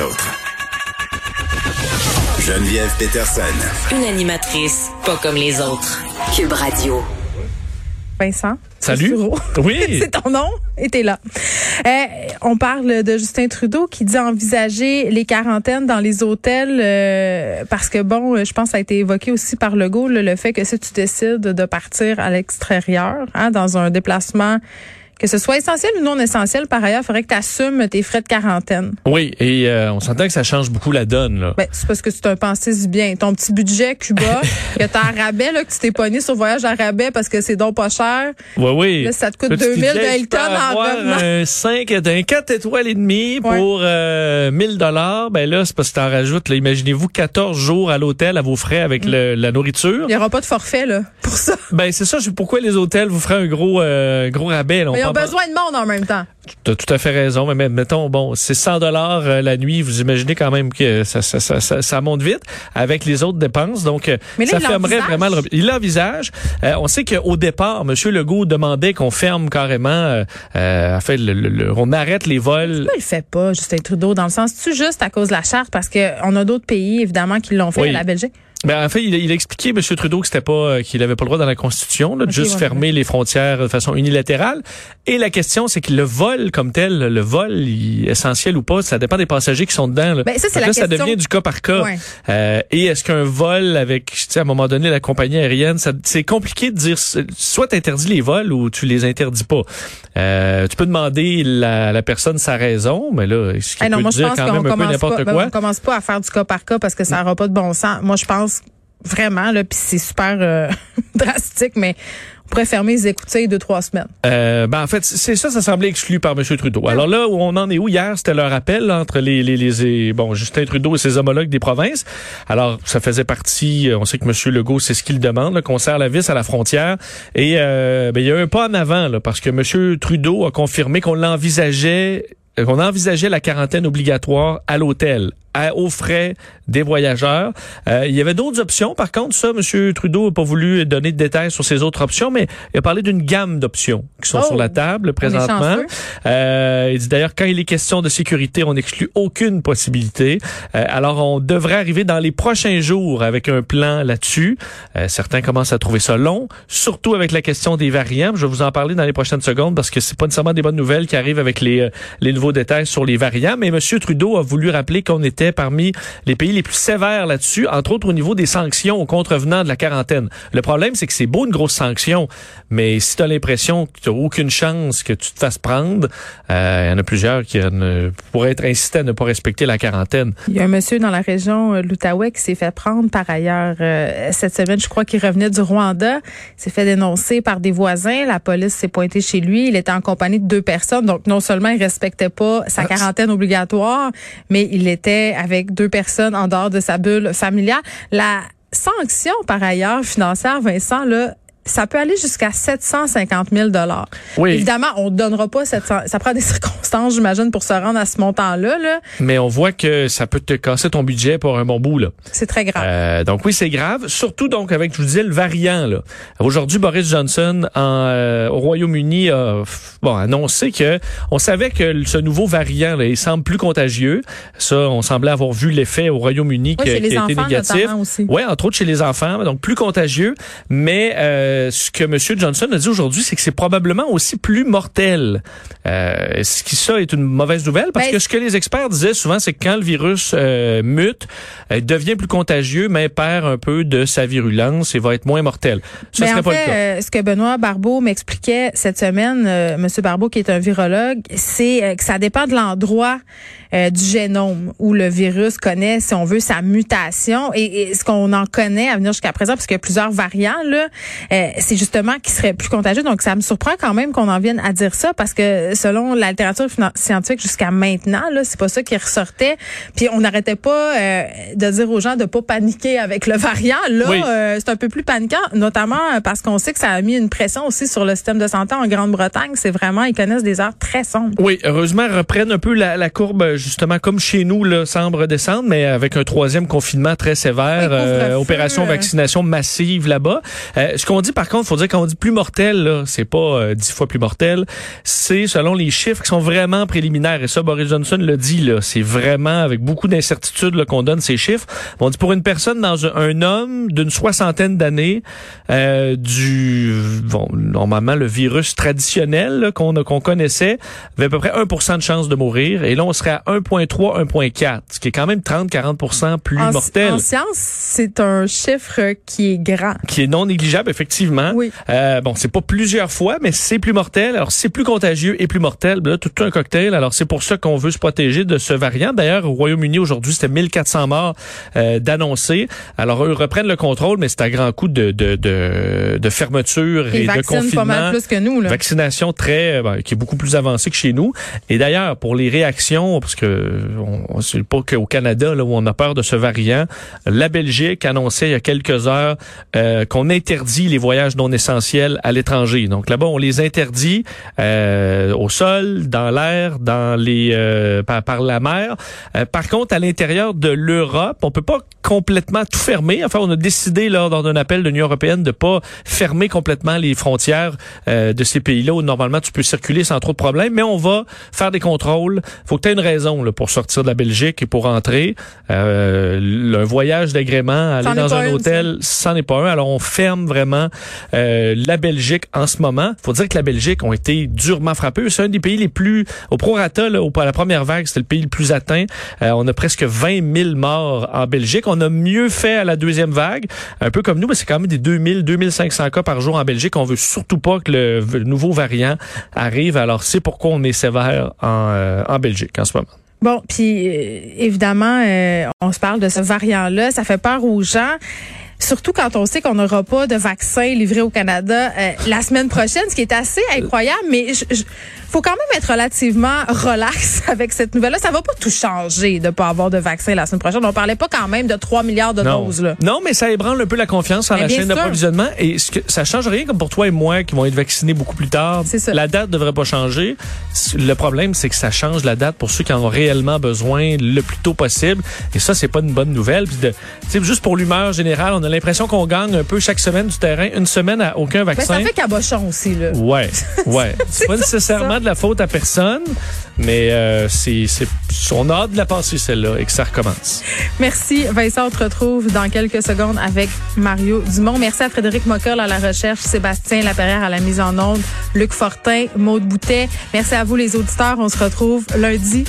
autres. Geneviève Peterson. Une animatrice pas comme les autres. Cube Radio. Vincent? Salut. Sureau. Oui. C'est ton nom? Et t'es là. Euh, on parle de Justin Trudeau qui dit envisager les quarantaines dans les hôtels euh, parce que bon, je pense que ça a été évoqué aussi par Legault là, le fait que si tu décides de partir à l'extérieur, hein, dans un déplacement que ce soit essentiel ou non essentiel, par ailleurs, il faudrait que tu assumes tes frais de quarantaine. Oui, et euh, on s'entend que ça change beaucoup la donne. Là. Ben, c'est parce que c'est un pensée du bien. Ton petit budget Cuba, que t'as un rabais, là, que tu t'es pogné sur voyage à rabais parce que c'est donc pas cher. Oui, oui. Là, ça te coûte Là, tu 2000 disais, de Hilton en revenant. un 5, un 4 étoiles et demi Ouais. pour euh, 1000 dollars. Ben là, c'est parce que t'en rajoutes, là, imaginez-vous 14 jours à l'hôtel à vos frais avec Mm. le- la nourriture. Il n'y aura pas de forfait, là, pour ça. Ben c'est ça, je sais pourquoi les hôtels vous feraient un gros euh, gros rabais. là? On Mais ils ont besoin de monde en même temps. T'as tout à fait raison, mais mettons, bon, c'est 100 dollars euh, la nuit, vous imaginez quand même que ça, ça, ça, ça, ça monte vite avec les autres dépenses, donc euh, ça il fermerait vraiment le... Il l'envisage. Euh, on sait qu'au départ, M. Legault demandait qu'on ferme carrément, euh, fait, le, le- le- on arrête les vols. Pourquoi il le fait pas, Justin Trudeau, dans le sens, tu juste à cause de la charte, parce qu'on a d'autres pays, évidemment, qui l'ont fait, la Belgique. Ben, en fait, il, a- il a expliqué, M. Trudeau, que c'était pas, euh, qu'il avait pas le droit dans la Constitution, là, de juste ouais, fermer les frontières de façon unilatérale. Et la question, c'est que le vol comme tel, le vol, il- essentiel ou pas, ça dépend des passagers qui sont dedans. Là. Ben, ça, c'est la là, ça question. devient du cas par cas. Ouais. Euh, et est-ce qu'un vol avec, tu sais, à un moment donné, la compagnie aérienne, ça- c'est compliqué de dire, soit tu interdis les vols ou tu les interdis pas. Euh, tu peux demander la, la personne sa raison, mais là, ce qui Hey, non, peut moi, je dire pense quand même un peu n'importe ben, quoi? on commence pas à faire du cas par cas parce que ça n'aura pas de bon sens. Moi, je pense vraiment, là, puis c'est super euh, drastique, mais on pourrait fermer les écoutilles deux, trois semaines. Euh, ben en fait, c'est ça, ça semblait exclu par M. Trudeau. Alors là, où on en est où? Hier, c'était leur appel entre les, les, les, bon Justin Trudeau et ses homologues des provinces. Alors ça faisait partie, euh, on sait que M. Legault, c'est ce qu'il demande, qu'on serre la vis à la frontière. Et euh, ben, il y a eu un pas en avant là, parce que M. Trudeau a confirmé qu'on l'envisageait, euh, qu'on envisageait la quarantaine obligatoire à l'hôtel. À, aux frais des voyageurs. Euh, il y avait d'autres options. Par contre, ça, M. Trudeau n'a pas voulu donner de détails sur ces autres options, mais il a parlé d'une gamme d'options qui sont Oh, sur la table présentement. Euh, il dit d'ailleurs quand il est question de sécurité, on n'exclut aucune possibilité. Euh, alors on devrait arriver dans les prochains jours avec un plan là-dessus. Euh, certains commencent à trouver ça long, surtout avec la question des variants. Je vais vous en parler dans les prochaines secondes parce que c'est pas nécessairement des bonnes nouvelles qui arrivent avec les, euh, les nouveaux détails sur les variants. Mais M. Trudeau a voulu rappeler qu'on était parmi les pays les plus sévères là-dessus, entre autres au niveau des sanctions aux contrevenants de la quarantaine. Le problème, c'est que c'est beau une grosse sanction, mais si tu as l'impression que tu n'as aucune chance que tu te fasses prendre, euh, il y en a plusieurs qui ne, pourraient être incités à ne pas respecter la quarantaine. Il y a un monsieur dans la région euh, l'Outaouais qui s'est fait prendre par ailleurs euh, cette semaine. Je crois qu'il revenait du Rwanda. S'est fait dénoncer par des voisins. La police s'est pointée chez lui. Il était en compagnie de deux personnes. Donc, non seulement il respectait pas sa Ah, quarantaine obligatoire, mais il était avec deux personnes en dehors de sa bulle familiale. La sanction, par ailleurs, financière, Vincent, là, ça peut aller jusqu'à 750 000 dollars. Oui. Évidemment, on ne donnera pas cette, ça prend des circonstances, j'imagine, pour se rendre à ce montant-là, là. Mais on voit que ça peut te casser ton budget pour un bon bout. Là. C'est très grave. Euh, donc oui, c'est grave. Surtout donc avec, je vous disais, le variant. Là. Aujourd'hui, Boris Johnson en, euh, au Royaume-Uni a bon, annoncé que on savait que ce nouveau variant, là, il semble plus contagieux. Ça, on semblait avoir vu l'effet au Royaume-Uni Oui, qui, qui a été négatif. Oui, entre autres chez les enfants, donc plus contagieux. Mais euh, ce que M. Johnson a dit aujourd'hui, c'est que c'est probablement aussi plus mortel. Euh, ce qui ça est une mauvaise nouvelle? Parce Ben, que ce que les experts disaient souvent, c'est que quand le virus euh, mute, euh, devient plus contagieux, mais perd un peu de sa virulence et va être moins mortel. Ce Mais serait en pas fait, le cas. euh, ce que Benoît Barbeau m'expliquait cette semaine, euh, Monsieur Barbeau qui est un virologue, c'est euh, que ça dépend de l'endroit euh, du génome où le virus connaît, si on veut, sa mutation. Et, et ce qu'on en connaît à venir jusqu'à présent, parce qu'il y a plusieurs variants, là, euh, c'est justement qui serait plus contagieux. Donc, ça me surprend quand même qu'on en vienne à dire ça, parce que selon la littérature scientifique jusqu'à maintenant, là, c'est pas ça qui ressortait. Puis on n'arrêtait pas euh, de dire aux gens de pas paniquer avec le variant. Là, Oui. euh, c'est un peu plus paniquant, notamment parce qu'on sait que ça a mis une pression aussi sur le système de santé en Grande-Bretagne. C'est vraiment, ils connaissent des heures très sombres. Oui, heureusement, reprennent un peu la, la courbe, justement, comme chez nous, là, semble redescendre, mais avec un troisième confinement très sévère, Oui, euh, opération vaccination massive là-bas. Ce qu'on dit par contre, faut dire quand on dit plus mortel, là, c'est pas euh, dix fois plus mortel, c'est selon les chiffres qui sont vraiment préliminaires. Et ça, Boris Johnson le dit, là, c'est vraiment avec beaucoup d'incertitude qu'on donne ces chiffres. On dit pour une personne dans un, homme d'une soixantaine d'années, euh, du bon, normalement le virus traditionnel qu'on qu'on connaissait avait à peu près 1% de chance de mourir. Et là, on serait à 1,3, 1,4, ce qui est quand même 30-40% plus mortel. En science, c'est un chiffre qui est grand. Qui est non négligeable, effectivement. Oui. Euh, bon, c'est pas plusieurs fois, mais c'est plus mortel. Alors, c'est plus contagieux et plus mortel. Là, tout, un cocktail. Alors, c'est pour ça qu'on veut se protéger de ce variant. D'ailleurs, au Royaume-Uni, aujourd'hui, c'était 1400 morts euh, d'annoncer. Alors, eux reprennent le contrôle, mais c'est à grand coup de, de, de, de fermeture et, de confinement. pas mal plus que nous. Là. Vaccination très, ben, qui est beaucoup plus avancée que chez nous. Et d'ailleurs, pour les réactions, parce que on, c'est pas qu'au Canada là, où on a peur de ce variant, la Belgique annonçait il y a quelques heures euh, qu'on interdit les voyages non essentiels à l'étranger. Donc là-bas, on les interdit euh, au sol, dans l'air, dans les euh, par, la mer. par contre, à l'intérieur de l'Europe, on peut pas complètement tout fermer. Enfin, on a décidé lors d'un appel de l'Union européenne de pas fermer complètement les frontières de ces pays-là où normalement tu peux circuler sans trop de problèmes, mais on va faire des contrôles. Faut que tu aies une raison là, pour sortir de la Belgique et pour entrer. Euh, un voyage d'agrément, aller dans un hôtel, c'en est pas un. Alors on ferme vraiment euh, la Belgique en ce moment. Faut dire que la Belgique ont été durement frappés. C'est un des pays les plus au prorata au, la première vague, c'était le pays le plus atteint. Euh, on a presque 20 000 morts en Belgique. On a mieux fait à la deuxième vague, un peu comme nous, mais c'est quand même des 2000, 2500 cas par jour en Belgique. On veut surtout pas que le, nouveau variant arrive. Alors c'est pourquoi on est sévère en, euh, Belgique en ce moment. Bon, puis évidemment, on se parle de ce variant-là, ça fait peur aux gens. Surtout quand on sait qu'on n'aura pas de vaccin livré au Canada euh, la semaine prochaine, ce qui est assez incroyable, mais je, faut quand même être relativement relax avec cette nouvelle-là. Ça va pas tout changer de pas avoir de vaccin la semaine prochaine. On parlait pas quand même de 3 milliards de doses. Là. Non, mais ça ébranle un peu la confiance en la chaîne d'approvisionnement. Et ce que, ça change rien comme pour toi et moi qui vont être vaccinés beaucoup plus tard. Ça. La date devrait pas changer. Le problème, c'est que ça change la date pour ceux qui en ont réellement besoin le plus tôt possible. Et ça, c'est pas une bonne nouvelle. Puis de, juste pour l'humeur générale, on a l'impression qu'on gagne un peu chaque semaine du terrain. Une semaine à aucun vaccin. Mais ça fait cabochon aussi, là. Ouais, ouais. c'est pas nécessairement de la faute à personne, mais euh, c'est, on a hâte de la passer celle-là et que ça recommence. Merci Vincent, on te retrouve dans quelques secondes avec Mario Dumont. Merci à Frédéric Mockel à la recherche, Sébastien Laperrière à la mise en onde, Luc Fortin, Maude Boutet. Merci à vous les auditeurs. On se retrouve lundi